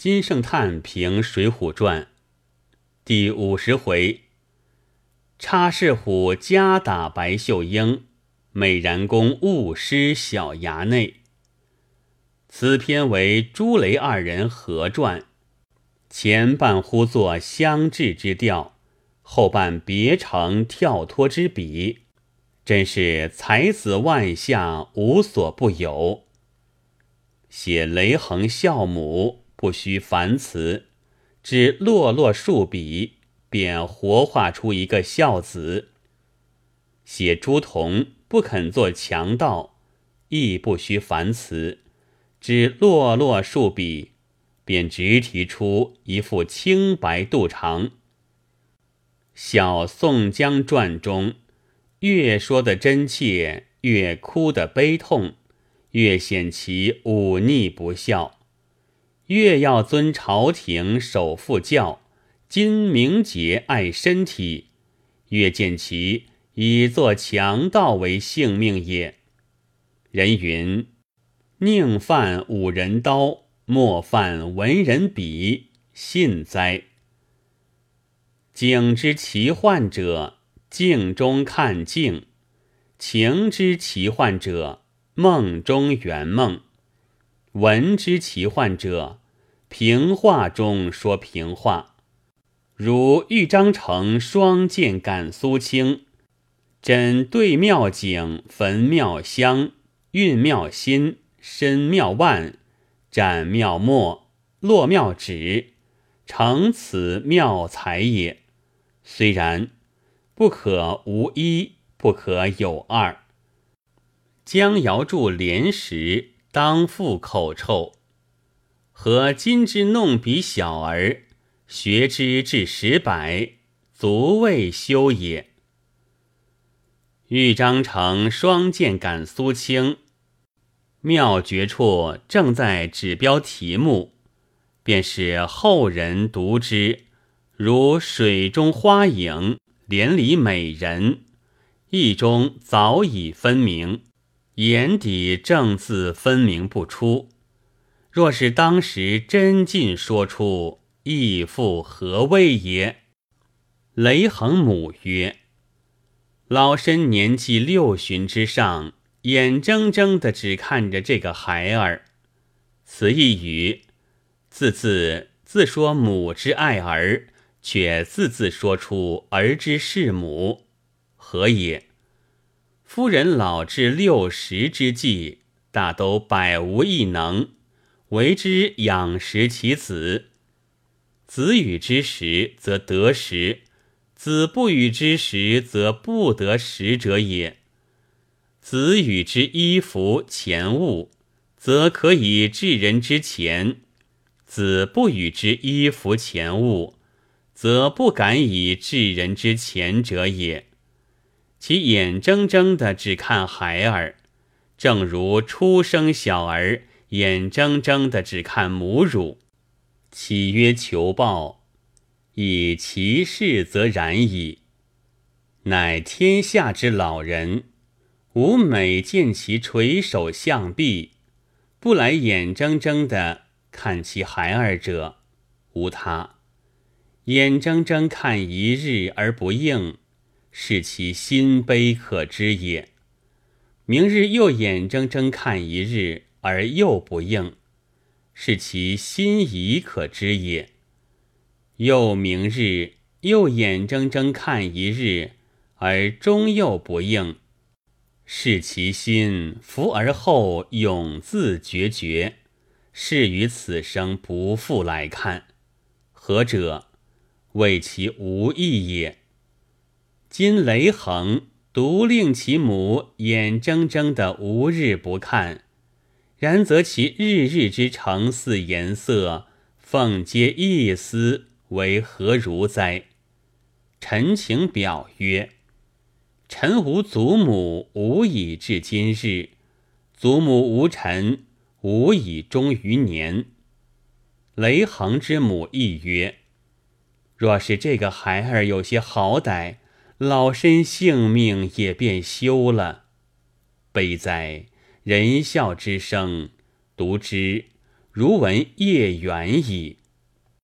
金圣叹评《水浒传》第五十回：插翅虎夹打白秀英，美髯公误失小衙内。此篇为朱雷二人合传，前半呼作相制之调，后半别成跳脱之笔，真是才子万象，无所不有。写雷横孝母，不需繁词，只落落数笔，便活画出一个孝子。写朱仝不肯做强盗，亦不需繁词，只落落数笔，便直提出一副清白肚肠。小宋江传中，越说的真切，越哭的悲痛。越显其忤逆不孝，越要尊朝廷守父教，今明节爱身体，越见其以作强盗为性命也。人云：宁犯五人刀，莫犯文人笔，信哉？景之奇幻者，镜中看镜；情之奇幻者。梦中圆梦，闻之奇幻者，平话中说平话。如豫章城双剑赶苏青，枕对妙景，焚妙香，运妙心，身妙万，展妙墨，落妙纸，成此妙才也。虽然，不可无一，不可有二。江瑶柱连时当复口臭，和今之弄笔小儿学之至十百，足谓休也。豫章城双剑赶苏青，妙绝处正在指标题目，便是后人读之，如水中花影，帘里美人，意中早已分明。眼底正字分明不出，若是当时真尽说出，亦复何谓也？雷横母曰：“老身年纪六旬之上，眼睁睁的只看着这个孩儿。此一语，字字自说母之爱儿，却字字说出儿之弑母，何也？”夫人老至六十之际，大都百无一能，为之养食其子。子与之时，则得食；子不与之时，则不得食者也。子与之衣服钱物，则可以治人之钱；子不与之衣服钱物，则不敢以治人之钱者也。其眼睁睁的只看孩儿，正如出生小儿眼睁睁的只看母乳，岂曰求报？以其事则然矣。乃天下之老人，吾每见其垂首向臂，不来眼睁睁的看其孩儿者，无他。眼睁睁看一日而不应。是其心悲可知也。明日又眼睁睁看一日而又不应，是其心疑可知也。又明日又眼睁睁看一日而终又不应，是其心伏而后永自决绝，是于此生不复来看。何者？谓其无益也。今雷横独令其母眼睁睁的无日不看，然则其日日之成似颜色，奉皆一丝，为何如哉？陈情表曰：“臣无祖母，无以至今日；祖母无臣，无以终于年。”雷横之母亦曰：“若是这个孩儿有些好歹。”老身性命也便休了，悲哉！仁孝之声，独之如闻夜远矣。